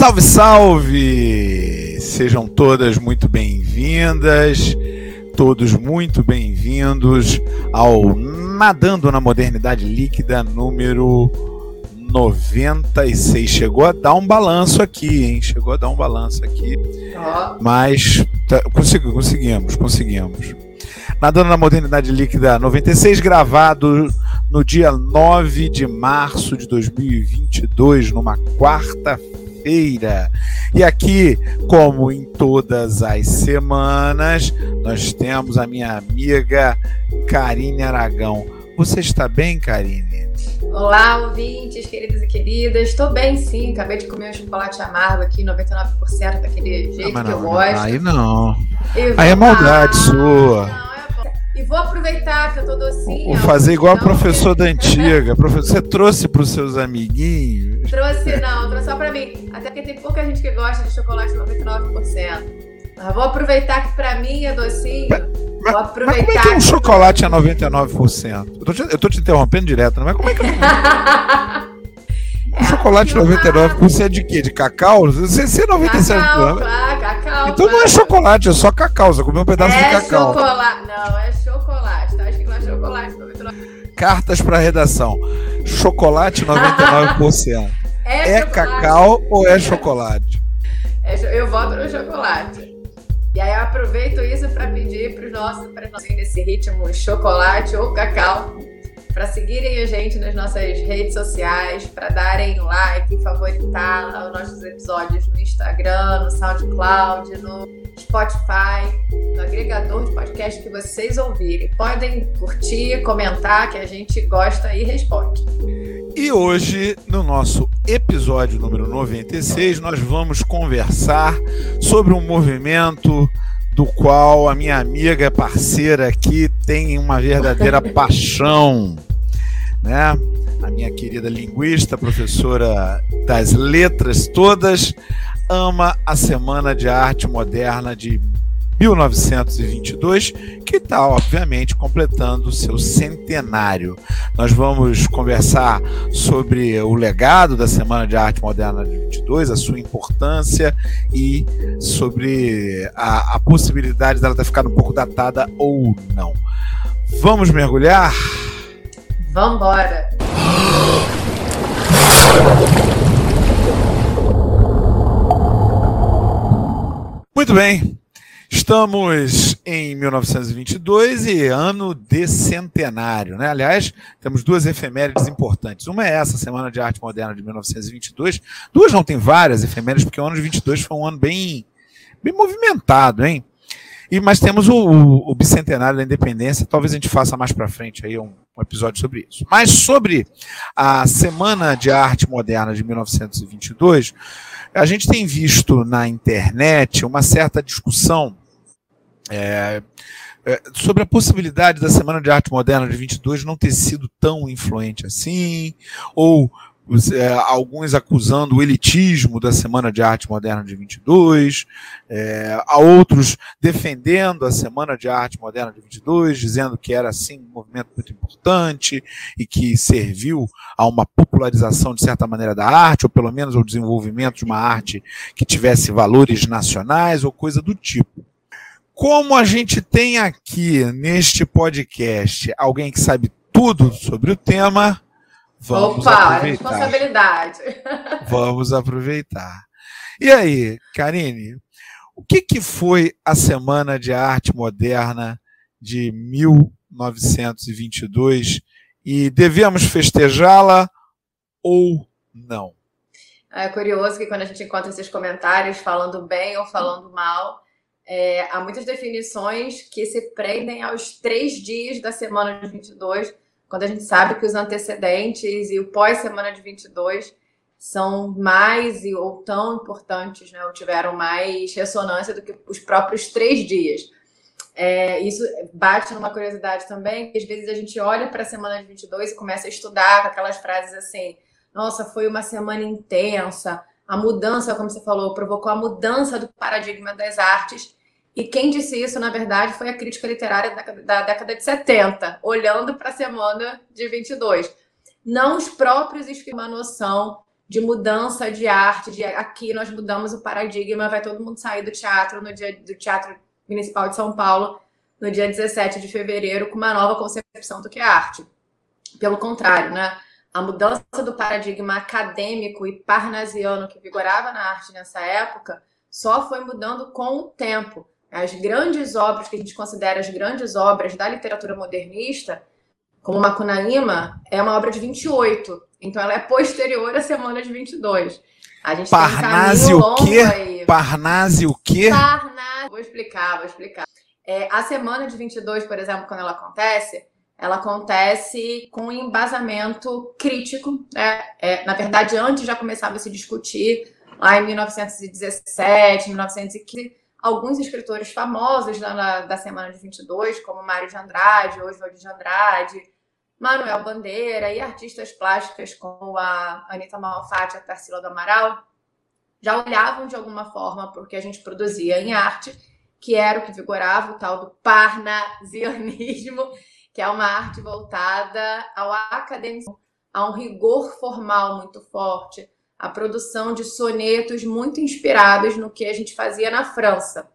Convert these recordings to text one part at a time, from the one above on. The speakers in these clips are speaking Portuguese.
Salve, salve! Sejam todas muito bem-vindas, todos muito bem-vindos ao Nadando na Modernidade Líquida número 96. Chegou a dar um balanço aqui, hein? Chegou a dar um balanço aqui. Mas tá, consegui, conseguimos, conseguimos. Nadando na Modernidade Líquida 96, gravado no dia 9 de março de 2022, numa quarta-feira. E aqui, como em todas as semanas, nós temos a minha amiga Karine Aragão. Você está bem, Karine? Olá, ouvintes, queridos e queridas. Estou bem, sim. Acabei de comer um chocolate amargo aqui, 99%, daquele jeito não, que eu gosto. Aí não. Aí é maldade sua. Não, e vou aproveitar que eu tô docinha. Vou fazer igual então, a professor da antiga. Você trouxe para os seus amiguinhos? Trouxe não, trouxe só para mim. Até porque tem pouca gente que gosta de chocolate 99%. Mas vou aproveitar que para mim é docinho. Mas, vou aproveitar. Mas como é que um chocolate é 99%? Eu tô, te, eu tô te interrompendo direto, não é? Como é que. É, chocolate 99, você é de quê? De cacau? Você, é 97 cacau, anos. Claro, cacau. Então não é chocolate, é só cacau. Você comeu um pedaço é de cacau. Chocolate. Não, é Cartas para redação. Chocolate 99%. é, é cacau ou é chocolate? É, eu voto no chocolate. E aí eu aproveito isso para pedir para os nossos, para nós nesse ritmo chocolate ou cacau para seguirem a gente nas nossas redes sociais, para darem like, favoritar os nossos episódios no Instagram, no SoundCloud, no Spotify, no agregador de podcast que vocês ouvirem. Podem curtir, comentar, que a gente gosta e responde. E hoje, no nosso episódio número 96, nós vamos conversar sobre um movimento do qual a minha amiga parceira aqui tem uma verdadeira paixão, né? A minha querida linguista, professora das letras todas, ama a Semana de Arte Moderna de 1922, que está, obviamente, completando seu centenário. Nós vamos conversar sobre o legado da Semana de Arte Moderna de 22, a sua importância e sobre a, a possibilidade dela ter ficado um pouco datada ou não. Vamos mergulhar? Vamos embora! Muito bem, Estamos em 1922 e ano de centenário, né? Aliás, temos duas efemérides importantes. Uma é essa, Semana de Arte Moderna de 1922. Duas não, tem várias efemérides, porque o ano de 22 foi um ano bem, bem movimentado, hein? E, mas temos o, o, o bicentenário da independência, talvez a gente faça mais para frente aí um, um, episódio sobre isso. Mas sobre a Semana de Arte Moderna de 1922, a gente tem visto na internet uma certa discussão é, é, sobre a possibilidade da Semana de Arte Moderna de 22 não ter sido tão influente assim, ou é, alguns acusando o elitismo da Semana de Arte Moderna de 22, é, a outros defendendo a Semana de Arte Moderna de 22, dizendo que era assim um movimento muito importante e que serviu a uma popularização de certa maneira da arte, ou pelo menos ao desenvolvimento de uma arte que tivesse valores nacionais ou coisa do tipo. Como a gente tem aqui neste podcast alguém que sabe tudo sobre o tema, vamos Opa, aproveitar. responsabilidade. Vamos aproveitar. E aí, Karine, o que, que foi a Semana de Arte Moderna de 1922 e devemos festejá-la ou não? É curioso que quando a gente encontra esses comentários falando bem ou falando mal, é, há muitas definições que se prendem aos três dias da semana de 22, quando a gente sabe que os antecedentes e o pós-semana de 22 são mais ou tão importantes, né, ou tiveram mais ressonância do que os próprios três dias. É, isso bate numa curiosidade também, que às vezes a gente olha para a semana de 22 e começa a estudar com aquelas frases assim: nossa, foi uma semana intensa, a mudança, como você falou, provocou a mudança do paradigma das artes. E quem disse isso, na verdade, foi a crítica literária da, da década de 70, olhando para a semana de 22. Não os próprios uma noção de mudança de arte, de aqui nós mudamos o paradigma, vai todo mundo sair do teatro no dia do Teatro Municipal de São Paulo no dia 17 de fevereiro com uma nova concepção do que é arte. Pelo contrário, né? A mudança do paradigma acadêmico e parnasiano que vigorava na arte nessa época só foi mudando com o tempo. As grandes obras que a gente considera as grandes obras da literatura modernista, como Macunaíma, é uma obra de 28. Então ela é posterior à semana de 22. A gente Parnase tem um o quê? Aí. Parnase o quê? Parnase. Vou explicar, vou explicar. É, a semana de 22, por exemplo, quando ela acontece, ela acontece com um embasamento crítico. Né? É, na verdade, antes já começava a se discutir, lá em 1917, 1915, alguns escritores famosos da, da semana de 22, como Mário de Andrade, Oswald de Andrade, Manuel Bandeira e artistas plásticas como a Anitta Malfatti a Tarsila do Amaral, já olhavam de alguma forma porque a gente produzia em arte, que era o que vigorava, o tal do parnasianismo, que é uma arte voltada ao acadêmico, a um rigor formal muito forte, a produção de sonetos muito inspirados no que a gente fazia na França,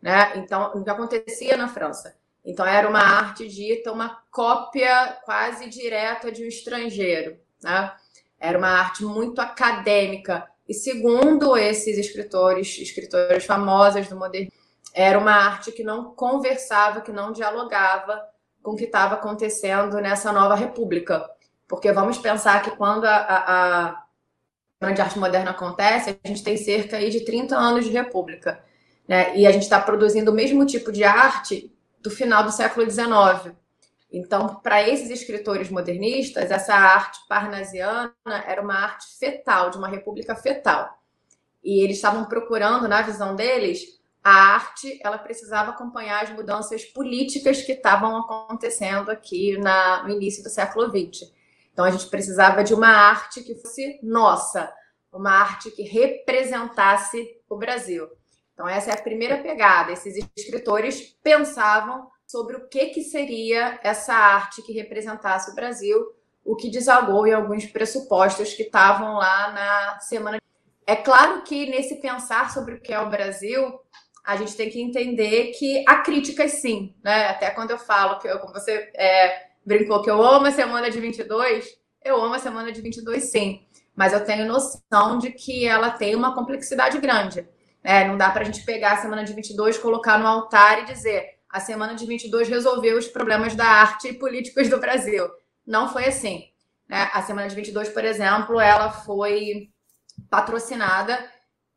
né? Então, o que acontecia na França. Então, era uma arte dita, uma cópia quase direta de um estrangeiro, né? Era uma arte muito acadêmica. E segundo esses escritores, escritores famosos do modernismo, era uma arte que não conversava, que não dialogava com o que estava acontecendo nessa nova república. Porque vamos pensar que quando a, a, a de arte moderna acontece, a gente tem cerca de 30 anos de república. Né? E a gente está produzindo o mesmo tipo de arte do final do século XIX. Então, para esses escritores modernistas, essa arte parnasiana era uma arte fetal, de uma república fetal. E eles estavam procurando, na visão deles, a arte ela precisava acompanhar as mudanças políticas que estavam acontecendo aqui na, no início do século XX. Então a gente precisava de uma arte que fosse nossa, uma arte que representasse o Brasil. Então essa é a primeira pegada. Esses escritores pensavam sobre o que, que seria essa arte que representasse o Brasil, o que desagou em alguns pressupostos que estavam lá na semana. É claro que nesse pensar sobre o que é o Brasil, a gente tem que entender que há críticas sim, né? Até quando eu falo que eu, como você é, brincou que eu amo a semana de 22, eu amo a semana de 22 sim, mas eu tenho noção de que ela tem uma complexidade grande. Né? Não dá para a gente pegar a semana de 22, colocar no altar e dizer a semana de 22 resolveu os problemas da arte e políticos do Brasil. Não foi assim. Né? A semana de 22, por exemplo, ela foi patrocinada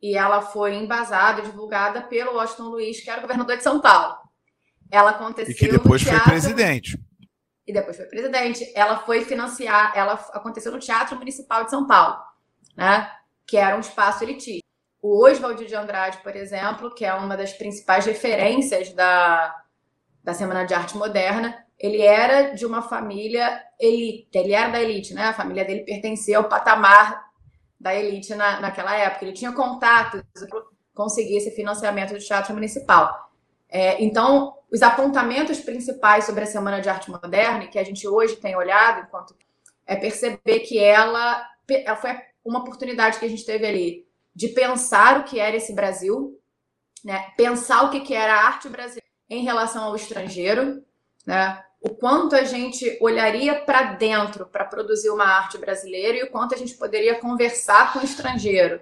e ela foi embasada, divulgada pelo Washington Luiz, que era governador de São Paulo. Ela aconteceu e que depois foi presidente. E depois foi presidente. Ela foi financiar, ela aconteceu no Teatro Municipal de São Paulo, né? Que era um espaço elitista. O Oswald de Andrade, por exemplo, que é uma das principais referências da, da Semana de Arte Moderna, ele era de uma família elite, ele era da elite, né? A família dele pertencia ao patamar da elite na, naquela época. Ele tinha contatos para conseguir esse financiamento do teatro municipal. É, então, os apontamentos principais sobre a Semana de Arte Moderna, que a gente hoje tem olhado, enquanto é perceber que ela, ela foi uma oportunidade que a gente teve ali de pensar o que era esse Brasil, né? pensar o que, era a arte brasileira em relação ao estrangeiro, né? o quanto a gente olharia para dentro para produzir uma arte brasileira e o quanto a gente poderia conversar com o estrangeiro.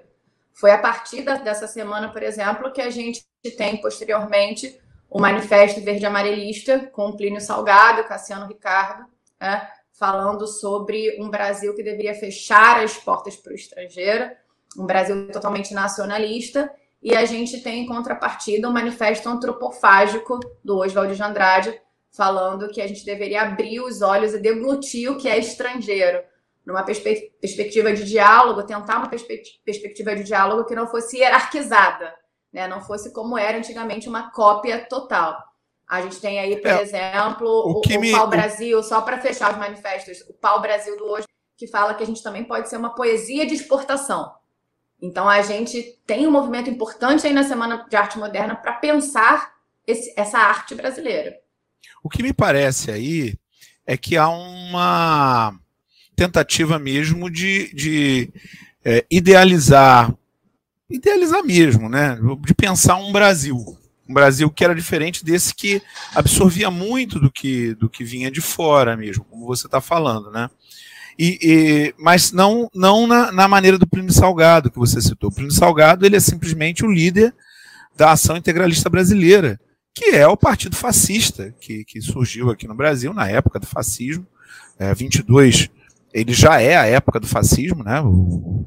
Foi a partir da, dessa semana, por exemplo, que a gente tem posteriormente o Manifesto Verde Amarelista com Plínio Salgado, Cassiano Ricardo, né, falando sobre um Brasil que deveria fechar as portas para o estrangeiro, um Brasil totalmente nacionalista, e a gente tem em contrapartida o Manifesto Antropofágico do Oswald de Andrade, falando que a gente deveria abrir os olhos e deglutir o que é estrangeiro, numa perspe perspectiva de diálogo, tentar uma perspe perspectiva de diálogo que não fosse hierarquizada, né? não fosse como era antigamente uma cópia total. A gente tem aí, por é, exemplo, o, o, me... Pau Brasil, só para fechar os manifestos, o Pau Brasil do hoje, que fala que a gente também pode ser uma poesia de exportação. Então, a gente tem um movimento importante aí na Semana de Arte Moderna para pensar esse, essa arte brasileira. O que me parece aí é que há uma tentativa mesmo de, de é, idealizar, idealizar mesmo, né? De pensar um Brasil, um Brasil que era diferente desse que absorvia muito do que, do que vinha de fora mesmo, como você está falando, né? E, e, mas não, não na, na, maneira do Plínio Salgado que você citou. O Plínio Salgado ele é simplesmente o líder da ação integralista brasileira, que é o partido fascista que, que surgiu aqui no Brasil na época do fascismo. É, 22, ele já é a época do fascismo, né? O,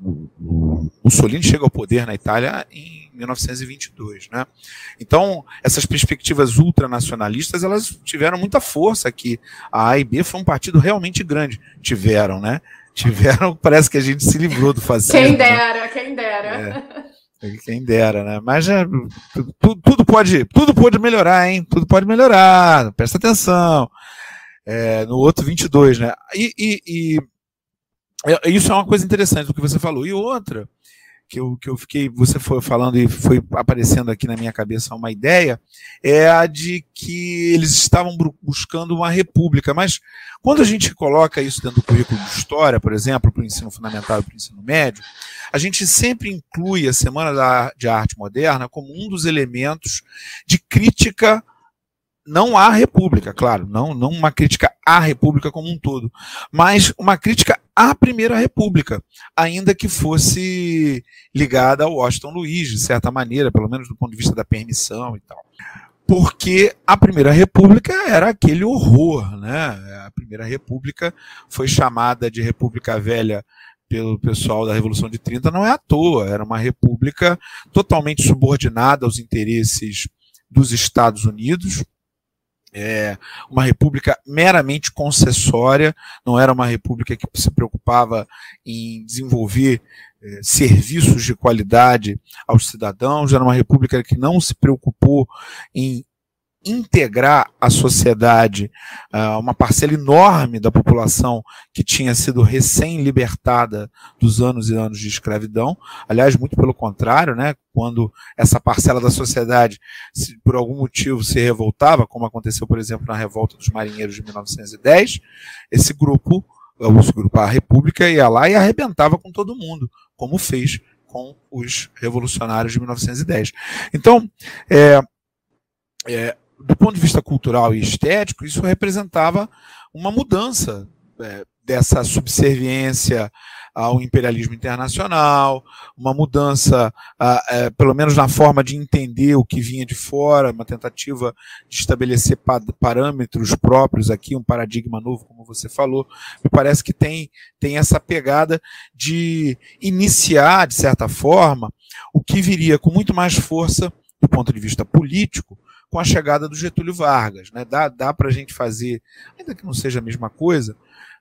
o, o Mussolini chega ao poder na Itália em 1922, né? Então, essas perspectivas ultranacionalistas, elas tiveram muita força aqui. A A e B foi um partido realmente grande. Tiveram, né? Tiveram, parece que a gente se livrou do fascismo. Quem dera, quem dera. É, quem dera, né? Mas já, tudo, tudo, pode, tudo pode melhorar, hein? Tudo pode melhorar. Presta atenção. É, no outro 22, né? E, e, e é, isso é uma coisa interessante do que você falou. E outra, que eu, que eu fiquei, você foi falando e foi aparecendo aqui na minha cabeça uma ideia, é a de que eles estavam buscando uma república. Mas quando a gente coloca isso dentro do currículo de história, por exemplo, para o ensino fundamental e para o ensino médio, a gente sempre inclui a Semana de Arte Moderna como um dos elementos de crítica não à República, claro, não, não uma crítica à República como um todo, mas uma crítica à Primeira República, ainda que fosse ligada ao Washington Luiz, de certa maneira, pelo menos do ponto de vista da permissão e tal. Porque a Primeira República era aquele horror, né? A Primeira República foi chamada de República Velha pelo pessoal da Revolução de 30, não é à toa, era uma república totalmente subordinada aos interesses dos Estados Unidos, é, uma república meramente concessória, não era uma república que se preocupava em desenvolver é, serviços de qualidade aos cidadãos, era uma república que não se preocupou em integrar a sociedade, uh, uma parcela enorme da população que tinha sido recém-libertada dos anos e anos de escravidão. Aliás, muito pelo contrário, né? quando essa parcela da sociedade, por algum motivo, se revoltava, como aconteceu, por exemplo, na revolta dos marinheiros de 1910, esse grupo, o grupo A República, ia lá e arrebentava com todo mundo, como fez com os revolucionários de 1910. Então, é, é, do ponto de vista cultural e estético, isso representava uma mudança é, dessa subserviência ao imperialismo internacional, uma mudança, é, pelo menos na forma de entender o que vinha de fora, uma tentativa de estabelecer parâmetros próprios aqui, um paradigma novo, como você falou. Me parece que tem, tem essa pegada de iniciar, de certa forma, o que viria com muito mais força do ponto de vista político, com a chegada do Getúlio Vargas. Né? Dá, dá para a gente fazer, ainda que não seja a mesma coisa,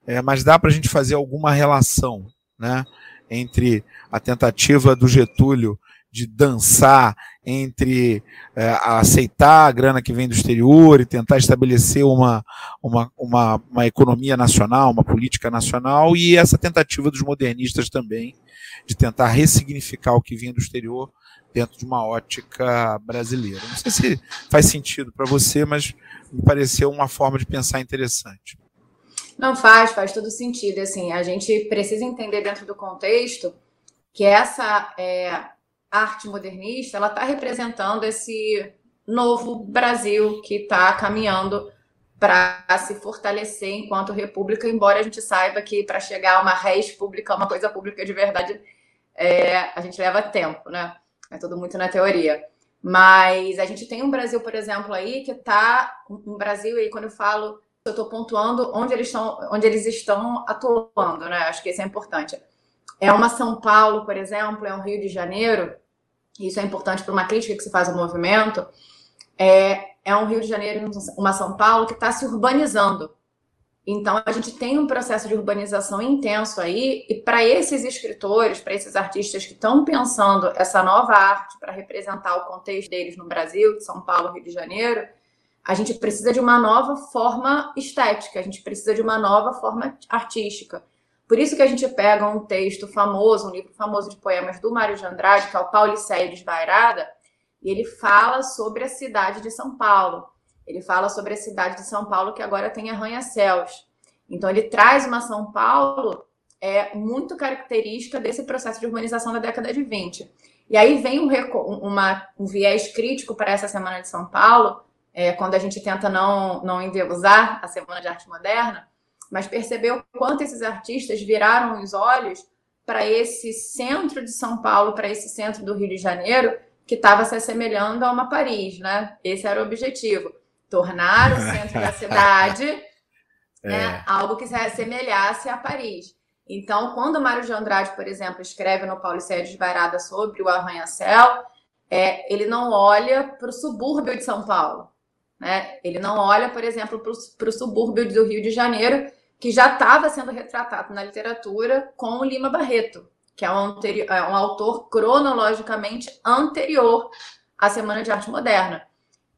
é, mas dá para a gente fazer alguma relação né? entre a tentativa do Getúlio de dançar entre é, aceitar a grana que vem do exterior e tentar estabelecer uma, uma, uma, uma, economia nacional, uma política nacional, e essa tentativa dos modernistas também de tentar ressignificar o que vinha do exterior dentro de uma ótica brasileira. Não sei se faz sentido para você, mas me pareceu uma forma de pensar interessante. Não faz, faz todo sentido. Assim, a gente precisa entender dentro do contexto que essa é, arte modernista ela está representando esse novo Brasil que está caminhando para se fortalecer enquanto república, embora a gente saiba que para chegar a uma res pública, uma coisa pública de verdade, é, a gente leva tempo, né? É tudo muito na teoria. Mas a gente tem um Brasil, por exemplo, aí que está um Brasil aí quando eu falo, eu estou pontuando onde eles estão, onde eles estão atuando, né? Acho que isso é importante. É uma São Paulo, por exemplo, é um Rio de Janeiro. Isso é importante para uma crítica que se faz ao movimento. É, é um Rio de Janeiro, uma São Paulo que está se urbanizando. Então, a gente tem um processo de urbanização intenso aí, e para esses escritores, para esses artistas que estão pensando essa nova arte para representar o contexto deles no Brasil, São Paulo, Rio de Janeiro, a gente precisa de uma nova forma estética, a gente precisa de uma nova forma artística. Por isso que a gente pega um texto famoso, um livro famoso de poemas do Mário de Andrade, que é o Pauliceia Desvairada, e ele fala sobre a cidade de São Paulo. Ele fala sobre a cidade de São Paulo que agora tem arranha-céus. Então ele traz uma São Paulo é muito característica desse processo de urbanização da década de 20. E aí vem um, uma, um viés crítico para essa Semana de São Paulo, é, quando a gente tenta não, não a Semana de Arte Moderna, mas percebeu o quanto esses artistas viraram os olhos para esse centro de São Paulo, para esse centro do Rio de Janeiro, que estava se assemelhando a uma Paris, né? Esse era o objetivo. Tornar o centro da cidade é. né, algo que se assemelhasse a Paris. Então, quando o Mário de Andrade, por exemplo, escreve no Paulicéia Desvairada sobre o arranha-céu, é, ele não olha para o subúrbio de São Paulo. Né? Ele não olha, por exemplo, para o subúrbio do Rio de Janeiro, que já estava sendo retratado na literatura com o Lima Barreto, que é um, é um autor cronologicamente anterior à Semana de Arte Moderna.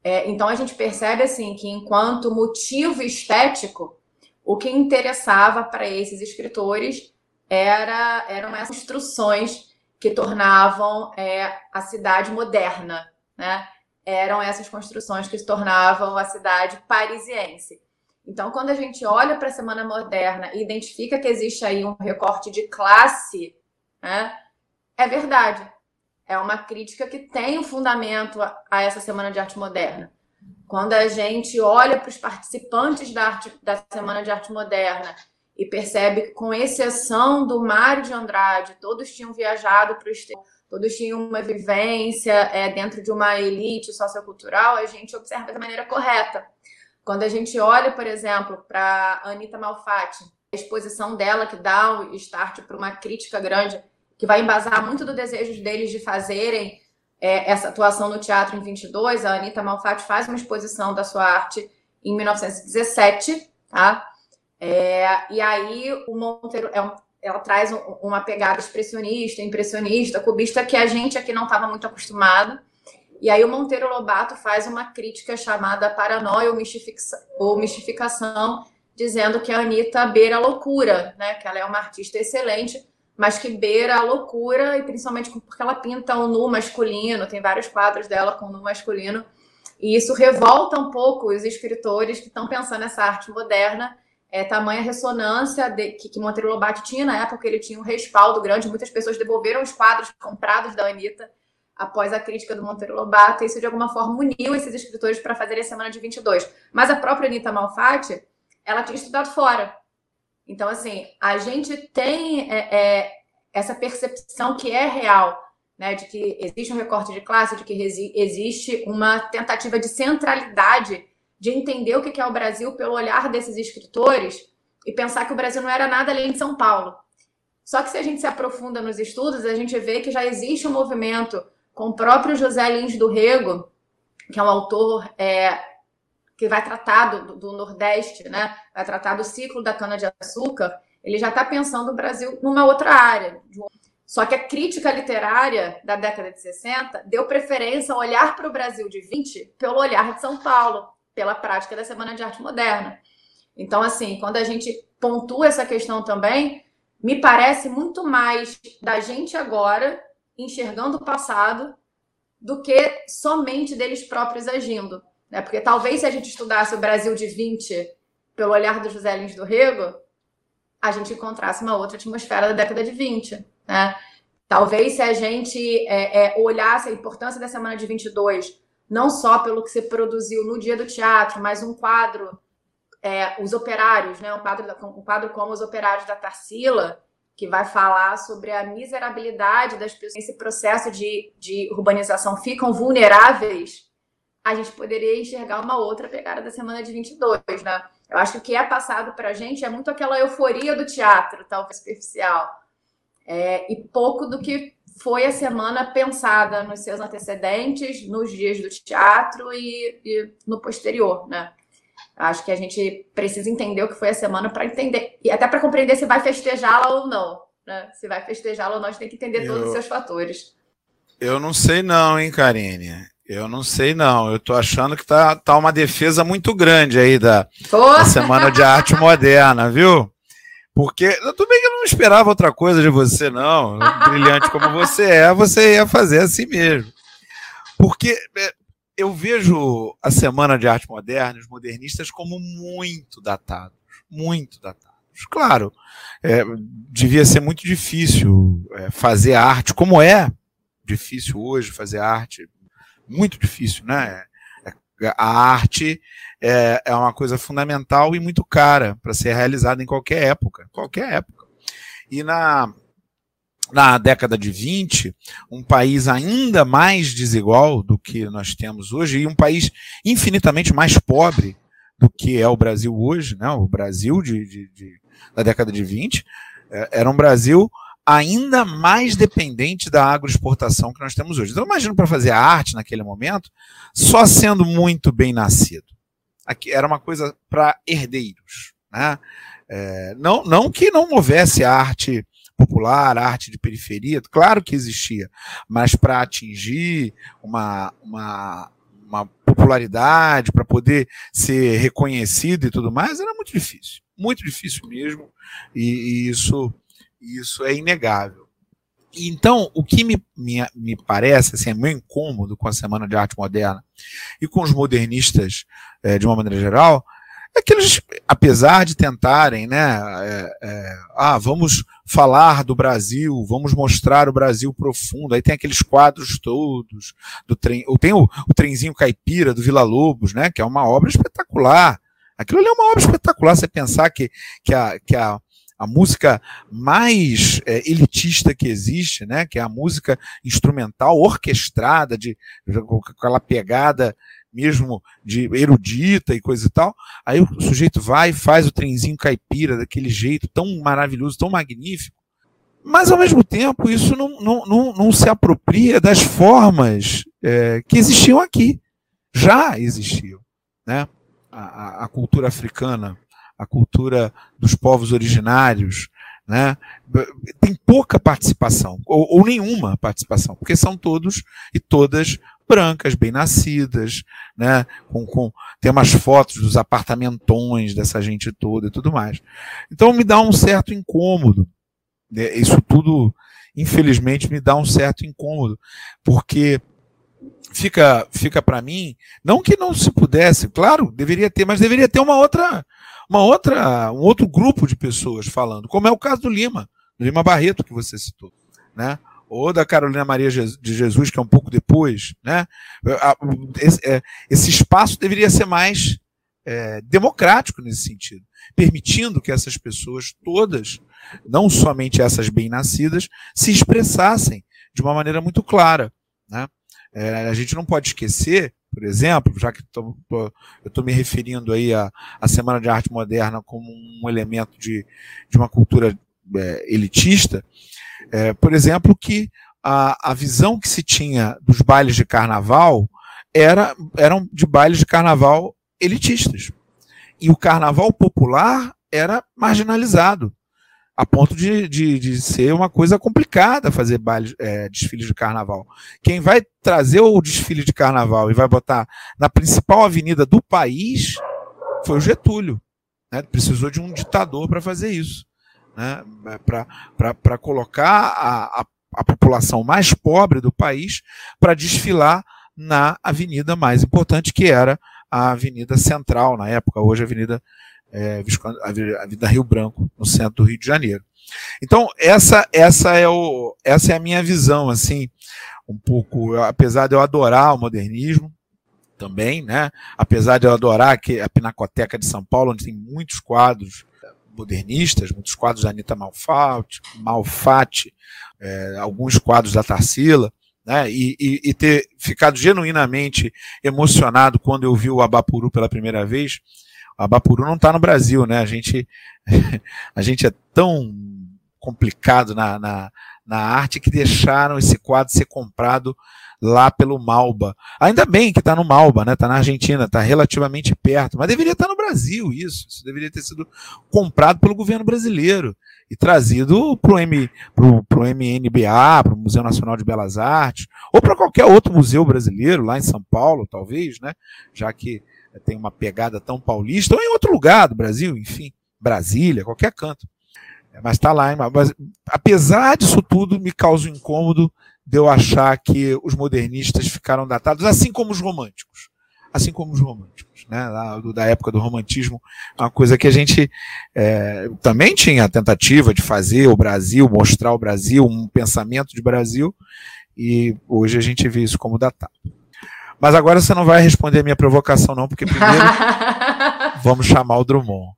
É, então a gente percebe assim que enquanto motivo estético o que interessava para esses escritores era, eram essas construções que tornavam é, a cidade moderna, né? Eram essas construções que se tornavam a cidade parisiense. Então, quando a gente olha para a Semana Moderna e identifica que existe aí um recorte de classe, né, é verdade. É uma crítica que tem um fundamento a, essa Semana de Arte Moderna. Quando a gente olha para os participantes da, arte, da Semana de Arte Moderna e percebe que, com exceção do Mário de Andrade, todos tinham viajado para o exterior, todos tinham uma vivência é, dentro de uma elite sociocultural, a gente observa da maneira correta. Quando a gente olha, por exemplo, para Anita Malfatti, a exposição dela que dá o start para uma crítica grande, que vai embasar muito do desejo deles de fazerem é, essa atuação no teatro em 22, a Anitta Malfatti faz uma exposição da sua arte em 1917, tá? É, e aí o Monteiro é um, ela traz um, uma pegada expressionista, impressionista, cubista que a gente aqui não estava muito acostumado. E aí o Monteiro Lobato faz uma crítica chamada paranoia ou, mistifica ou mistificação, dizendo que a Anitta beira a loucura, né? Que ela é uma artista excelente, mas que beira a loucura, e principalmente porque ela pinta um nu masculino, tem vários quadros dela com nu masculino, e isso revolta um pouco os escritores que estão pensando nessa arte moderna, é, tamanha ressonância de, que, que Monteiro Lobato tinha na época, ele tinha um respaldo grande, muitas pessoas devolveram os quadros comprados da Anitta após a crítica do Monteiro Lobato, e isso de alguma forma uniu esses escritores para fazer a Semana de 22. Mas a própria Anitta Malfatti, ela tinha estudado fora, então, assim, a gente tem é, é, essa percepção que é real, né, de que existe um recorte de classe, de que existe uma tentativa de centralidade, de entender o que é o Brasil pelo olhar desses escritores e pensar que o Brasil não era nada além de São Paulo. Só que se a gente se aprofunda nos estudos, a gente vê que já existe um movimento com o próprio José Lins do Rego, que é um autor é, que vai tratar do, do, Nordeste, né? vai tratar do ciclo da cana-de-açúcar, ele já está pensando o Brasil numa outra área. Só que a crítica literária da década de 60 deu preferência a olhar para o Brasil de 20 pelo olhar de São Paulo, pela prática da Semana de Arte Moderna. Então, assim, quando a gente pontua essa questão também, me parece muito mais da gente agora enxergando o passado do que somente deles próprios agindo. Né? Porque talvez se a gente estudasse o Brasil de 20 pelo olhar do José Lins do Rego, a gente encontrasse uma outra atmosfera da década de 20. Né? Talvez se a gente é, é, olhasse a importância da Semana de 22, não só pelo que se produziu no dia do teatro, mas um quadro, é, Os Operários, né? um, quadro, um quadro como Os Operários da Tarsila, que vai falar sobre a miserabilidade das pessoas nesse processo de, de urbanização ficam vulneráveis a gente poderia enxergar uma outra pegada da semana de 22, né? Eu acho que o que é passado para a gente é muito aquela euforia do teatro, talvez superficial, é, e pouco do que foi a semana pensada nos seus antecedentes, nos dias do teatro e, e no posterior, né? Acho que a gente precisa entender o que foi a semana para entender, e até para compreender se vai festejá-la ou não. Né? Se vai festejá-la ou não, a gente tem que entender eu, todos os seus fatores. Eu não sei não, hein, Karine? Eu não sei, não. Eu tô achando que tá, tá uma defesa muito grande aí da, da Semana de Arte Moderna, viu? Porque, tudo bem que eu não esperava outra coisa de você, não. Brilhante como você é, você ia fazer assim mesmo. Porque é, eu vejo a Semana de Arte Moderna, os modernistas, como muito datados. Muito datados. Claro, é, devia ser muito difícil é, fazer arte, como é difícil hoje fazer arte, muito difícil, né? É, a arte é, é uma coisa fundamental e muito cara para ser realizada em qualquer época, qualquer época. E na, na década de 20, um país ainda mais desigual do que nós temos hoje e um país infinitamente mais pobre do que é o Brasil hoje, né? O Brasil de, de, de da década de 20 é, era um Brasil ainda mais dependente da agroexportação que nós temos hoje. Então, imagino para fazer arte naquele momento, só sendo muito bem nascido. Aqui era uma coisa para herdeiros. Né? É, não, não que não houvesse arte popular, arte de periferia, claro que existia, mas para atingir uma, uma, uma popularidade, para poder ser reconhecido e tudo mais, era muito difícil. Muito difícil mesmo, e, e isso, isso é inegável. Então, o que me, me, me parece, assim, é meu incômodo com a Semana de Arte Moderna e com os modernistas é, de uma maneira geral, é que eles, apesar de tentarem, né, é, é, ah, vamos falar do Brasil, vamos mostrar o Brasil profundo, aí tem aqueles quadros todos do trem, ou tem o, o trenzinho caipira do Vila Lobos, né, que é uma obra espetacular. Aquilo ali é uma obra espetacular, você pensar que, que, a, que a, a música mais é, elitista que existe, né, que é a música instrumental orquestrada, de, com aquela pegada mesmo de erudita e coisa e tal. Aí o sujeito vai e faz o trenzinho caipira daquele jeito tão maravilhoso, tão magnífico. Mas, ao mesmo tempo, isso não, não, não, não se apropria das formas é, que existiam aqui. Já existiam. Né? A, a, a, cultura africana, a cultura dos povos originários, né? tem pouca participação, ou, ou nenhuma participação, porque são todos e todas brancas, bem nascidas, né? Com, com, tem umas fotos dos apartamentões dessa gente toda e tudo mais. Então me dá um certo incômodo. Né? Isso tudo, infelizmente, me dá um certo incômodo, porque fica fica para mim, não que não se pudesse, claro, deveria ter, mas deveria ter uma outra uma outra um outro grupo de pessoas falando, como é o caso do Lima, do Lima Barreto que você citou, né? ou da Carolina Maria de Jesus, que é um pouco depois, né? É, esse espaço deveria ser mais é, democrático nesse sentido, permitindo que essas pessoas todas, não somente essas bem-nascidas, se expressassem de uma maneira muito clara. Né? É, a gente não pode esquecer, por exemplo, já que tô, tô, eu estou me referindo aí à, à Semana de Arte Moderna como um elemento de, de uma cultura é, elitista, é, por exemplo, que a, a visão que se tinha dos bailes de carnaval era, eram de bailes de carnaval elitistas. E o carnaval popular era marginalizado, a ponto de, de, de ser uma coisa complicada fazer baile, é, desfiles de carnaval. Quem vai trazer o desfile de carnaval e vai botar na principal avenida do país foi o Getúlio. Né? Precisou de um ditador para fazer isso né, para colocar a, a, a, população mais pobre do país para desfilar na avenida mais importante, que era a Avenida Central, na época, hoje a Avenida, é, Avenida Rio Branco, no centro do Rio de Janeiro. Então, essa, essa, é, o, essa é a minha visão, assim, um pouco, apesar de eu adorar o modernismo, também, né? Apesar de eu adorar que a Pinacoteca de São Paulo, onde tem muitos quadros modernistas, muitos quadros da Anitta Malfatti, Malfatti é, alguns quadros da Tarsila, né, e, e, e, ter ficado genuinamente emocionado quando eu vi o Abapuru pela primeira vez. O Abapuru não está no Brasil, né? A gente, a gente é tão complicado na, na, na arte que deixaram esse quadro ser comprado lá pelo Malba. Ainda bem que está no Malba, né? Está na Argentina, está relativamente perto, mas deveria estar tá no Brasil isso. Isso deveria ter sido comprado pelo governo brasileiro e trazido para o M, pro, pro MNBA, para o Museu Nacional de Belas Artes, ou para qualquer outro museu brasileiro, lá em São Paulo, talvez, né? Já que tem uma pegada tão paulista, ou em outro lugar do Brasil, enfim, Brasília, qualquer canto. Mas está lá, mas, apesar disso tudo, me causa um incômodo de eu achar que os modernistas ficaram datados, assim como os românticos. assim como os românticos, né? Da, época do romantismo, uma coisa que a gente é, também tinha a tentativa de fazer o Brasil, mostrar o Brasil, um pensamento de Brasil, e hoje a gente vê isso como datado. Mas agora você não vai responder a minha provocação, não, porque primeiro vamos chamar o Drummond.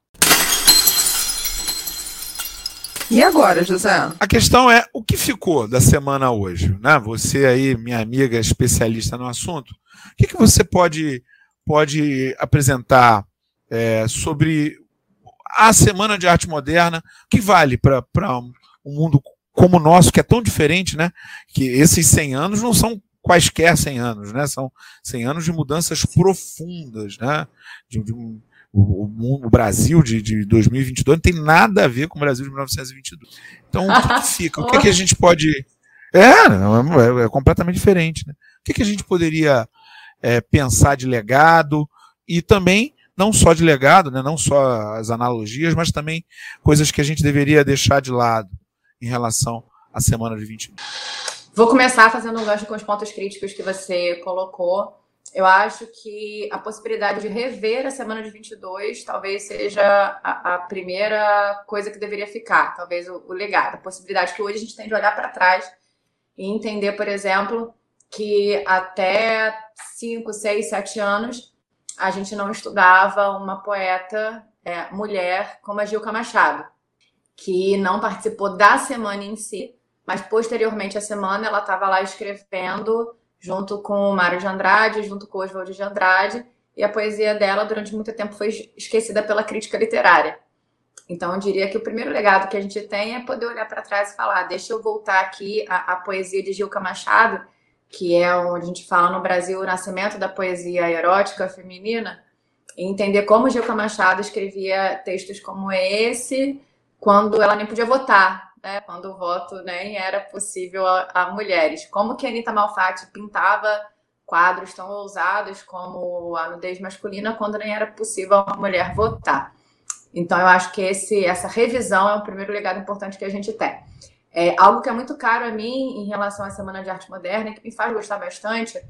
E agora, José? A questão é o que ficou da semana hoje, né? Você aí, minha amiga especialista no assunto, o que, que você pode, pode apresentar é, sobre a semana de arte moderna? O que vale para um mundo como o nosso, que é tão diferente, né? Que esses 100 anos não são quaisquer 100 anos, né? São 100 anos de mudanças profundas, né? De, de um, o, o, o, Brasil de, de 2022 não tem nada a ver com o Brasil de 1922. Então, o que, que fica? O que, que, a gente pode. É, é, é completamente diferente. Né? O que, que a gente poderia é, pensar de legado e também, não só de legado, né, não só as analogias, mas também coisas que a gente deveria deixar de lado em relação à semana de 22. Vou começar fazendo um gancho com os pontos críticos que você colocou. Eu acho que a possibilidade de rever a semana de 22 talvez seja a, a primeira coisa que deveria ficar, talvez o, o, legado, a possibilidade que hoje a gente tem de olhar para trás e entender, por exemplo, que até 5, 6, 7 anos a gente não estudava uma poeta é, mulher como a Gilca Machado, que não participou da semana em si, mas posteriormente à semana ela estava lá escrevendo junto com o Mário de Andrade, junto com o Oswald de Andrade, e a poesia dela durante muito tempo foi esquecida pela crítica literária. Então, eu diria que o primeiro legado que a gente tem é poder olhar para trás e falar: deixa eu voltar aqui à, poesia de Gilca Machado, que é onde a gente fala no Brasil o nascimento da poesia erótica feminina, e entender como Gilca Machado escrevia textos como esse, quando ela nem podia votar, né, quando o voto nem era possível a, a mulheres. Como que a Anitta Malfatti pintava quadros tão ousados como a nudez masculina quando nem era possível a mulher votar. Então, eu acho que esse, essa revisão é o primeiro legado importante que a gente tem. É, algo que é muito caro a mim em relação à Semana de Arte Moderna que me faz gostar bastante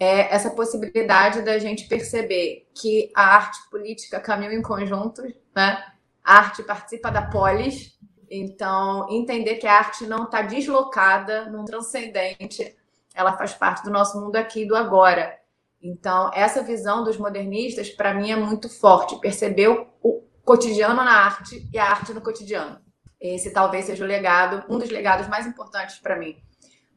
é essa possibilidade da gente perceber que a arte política caminha em conjunto, né? A arte participa da polis, então, entender que a arte não está deslocada no transcendente, ela faz parte do nosso mundo aqui e do agora. Então, essa visão dos modernistas, para mim, é muito forte. Perceber o cotidiano na arte e a arte no cotidiano. Esse talvez seja o legado, um dos legados mais importantes para mim.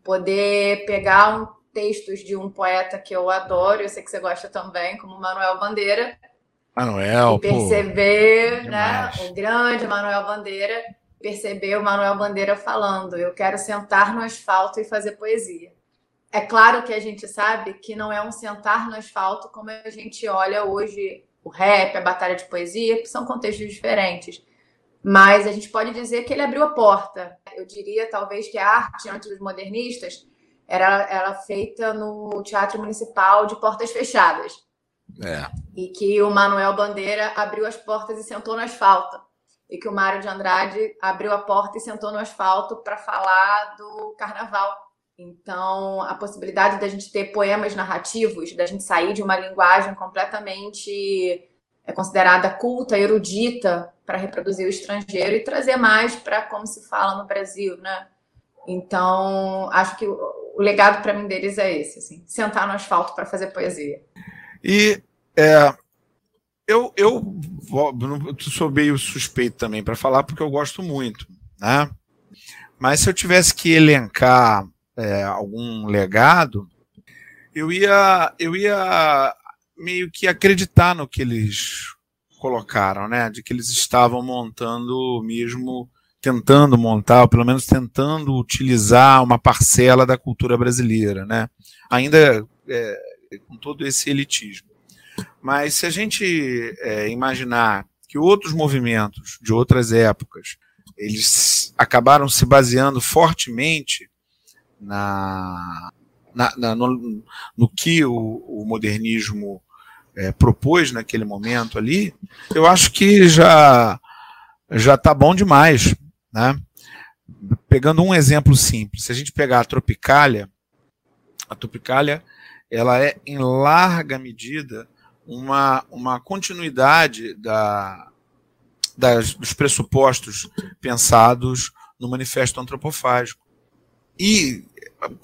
Poder pegar um, textos de um poeta que eu adoro, eu sei que você gosta também, como Manuel Bandeira. Manuel, e perceber, pô, né, o grande Manuel Bandeira perceber o Manuel Bandeira falando: eu quero sentar no asfalto e fazer poesia. É claro que a gente sabe que não é um sentar no asfalto como a gente olha hoje o rap, a batalha de poesia, que são contextos diferentes. Mas a gente pode dizer que ele abriu a porta. Eu diria, talvez, que a arte antes dos modernistas era, era feita no Teatro Municipal de portas fechadas. É. E que o Manuel Bandeira abriu as portas e sentou no asfalto e que o Mário de Andrade abriu a porta e sentou no asfalto para falar do carnaval. Então, a possibilidade da gente ter poemas narrativos, da gente sair de uma linguagem completamente é considerada culta, erudita, para reproduzir o estrangeiro e trazer mais para como se fala no Brasil, né? Então, acho que o, legado para mim deles é esse, assim, sentar no asfalto para fazer poesia. E é, eu, eu, sou meio suspeito também para falar, porque eu gosto muito, né? Mas se eu tivesse que elencar é, algum legado, eu ia, eu ia meio que acreditar no que eles colocaram, né? De que eles estavam montando mesmo, tentando montar, ou pelo menos tentando utilizar uma parcela da cultura brasileira, né? Ainda é, com todo esse elitismo. Mas se a gente é, imaginar que outros movimentos de outras épocas eles acabaram se baseando fortemente na, na, na no, no, que o, o modernismo é, propôs naquele momento ali, eu acho que já já está bom demais, né? Pegando um exemplo simples, se a gente pegar a Tropicália, a Tropicália ela é, em larga medida, uma, uma continuidade da, das, dos pressupostos pensados no Manifesto Antropofágico. E,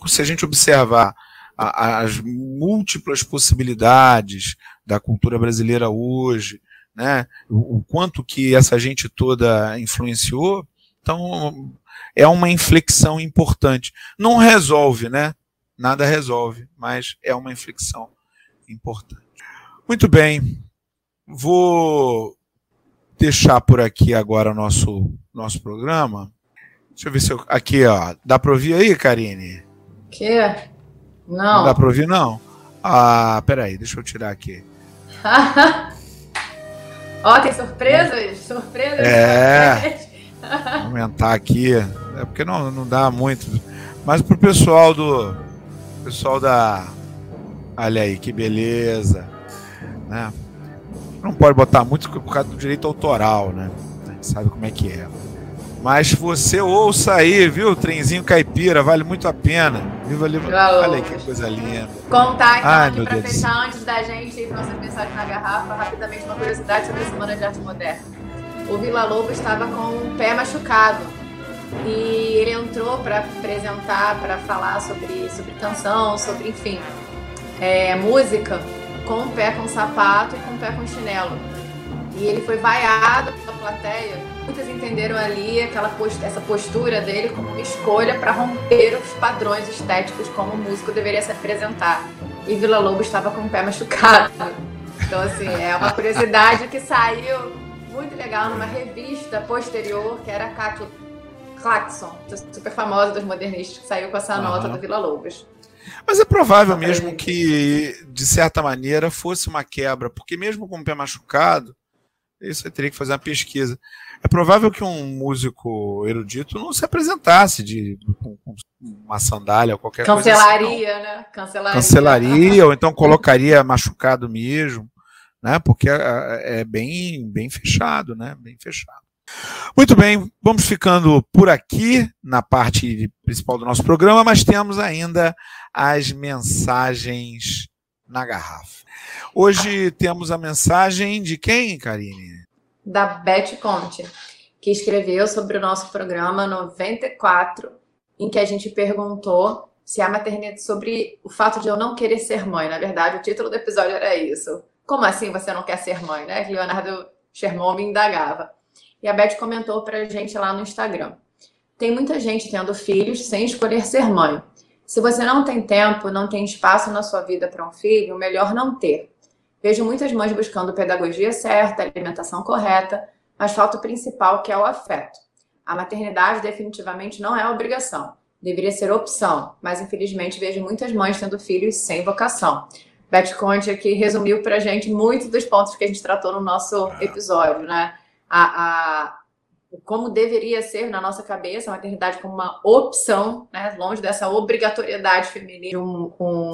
se a gente observar a, as múltiplas possibilidades da cultura brasileira hoje, né, o, o quanto que essa gente toda influenciou, então é uma inflexão importante. Não resolve, né? Nada resolve, mas é uma inflexão importante. Muito bem. Vou deixar por aqui agora o nosso, nosso programa. Deixa eu ver se eu. Aqui, ó. Dá para ouvir aí, Karine? Que? Não. Não dá para ouvir, não? Ah, peraí, deixa eu tirar aqui. Ó, tem surpresas? Surpresas? É. Vou aumentar aqui. É porque não, não dá muito. Mas pro pessoal do. Pessoal da. Olha aí, que beleza. Né? Não pode botar muito por causa do direito autoral, né? A gente sabe como é que é. Mas você ouça aí, viu? Trenzinho caipira, vale muito a pena. Viva Livre. Olha aí que coisa linda. Contar então Ai, aqui pra Deus fechar antes da gente ir para nossas mensagens na garrafa, rapidamente uma curiosidade sobre a Semana de Arte Moderna. O Vila Lobo estava com o pé machucado e ele entrou para apresentar, para falar sobre, sobre canção, sobre, enfim, é, música, com o pé com sapato e com o pé com chinelo. E ele foi vaiado pela plateia. Muitos entenderam ali aquela post essa postura dele como uma escolha para romper os padrões estéticos como o músico deveria se apresentar. E Vila Lobo estava com o pé machucado. Então, assim, é uma curiosidade que saiu muito legal numa revista posterior, que era a Claxon, super famosa dos modernistas, que saiu com essa uhum. nota do Vila Lobos. Mas é provável mesmo que, de certa maneira, fosse uma quebra, porque mesmo com o pé machucado, isso eu teria que fazer uma pesquisa. É provável que um músico erudito não se apresentasse de, com, com uma sandália ou qualquer Cancelaria, coisa. Assim, né? Cancelaria, Cancelaria, ou então colocaria machucado mesmo, né? Porque é, é bem, bem fechado, né? Bem fechado. Muito bem, vamos ficando por aqui na parte principal do nosso programa, mas temos ainda as mensagens na garrafa. Hoje temos a mensagem de quem, Karine? Da Beth Conte, que escreveu sobre o nosso programa 94, em que a gente perguntou se a maternidade sobre o fato de eu não querer ser mãe. Na verdade, o título do episódio era isso. Como assim você não quer ser mãe, né? Leonardo Sherman me indagava. E a Beth comentou pra gente lá no Instagram. Tem muita gente tendo filhos sem escolher ser mãe. Se você não tem tempo, não tem espaço na sua vida para um filho, melhor não ter. Vejo muitas mães buscando pedagogia certa, alimentação correta, mas falta o principal, que é o afeto. A maternidade definitivamente não é obrigação. Deveria ser opção, mas infelizmente vejo muitas mães tendo filhos sem vocação. Beth Conte aqui resumiu para a gente muitos dos pontos que a gente tratou no nosso episódio, né? A, a, como deveria ser na nossa cabeça a maternidade como uma opção, né? longe dessa obrigatoriedade feminina, um, um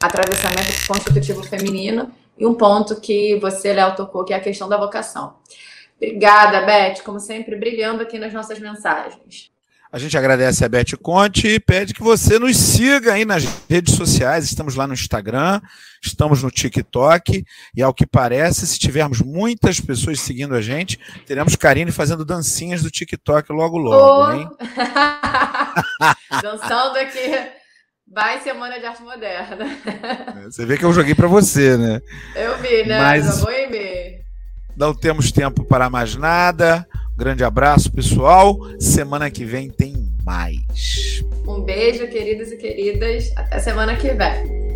atravessamento constitutivo feminino, e um ponto que você, Léo, tocou, que é a questão da vocação. Obrigada, Beth, como sempre, brilhando aqui nas nossas mensagens. A gente agradece a Beth Conte e pede que você nos siga aí nas redes sociais. Estamos lá no Instagram, estamos no TikTok. E ao que parece, se tivermos muitas pessoas seguindo a gente, teremos Karine fazendo dancinhas do TikTok logo logo, oh. hein? Dançando aqui. Vai Semana de Arte Moderna. É, você vê que eu joguei para você, né? Eu vi, né? Mas. Não temos tempo para mais nada. Grande abraço, pessoal. Semana que vem tem mais. Um beijo, queridos e queridas. Até semana que vem.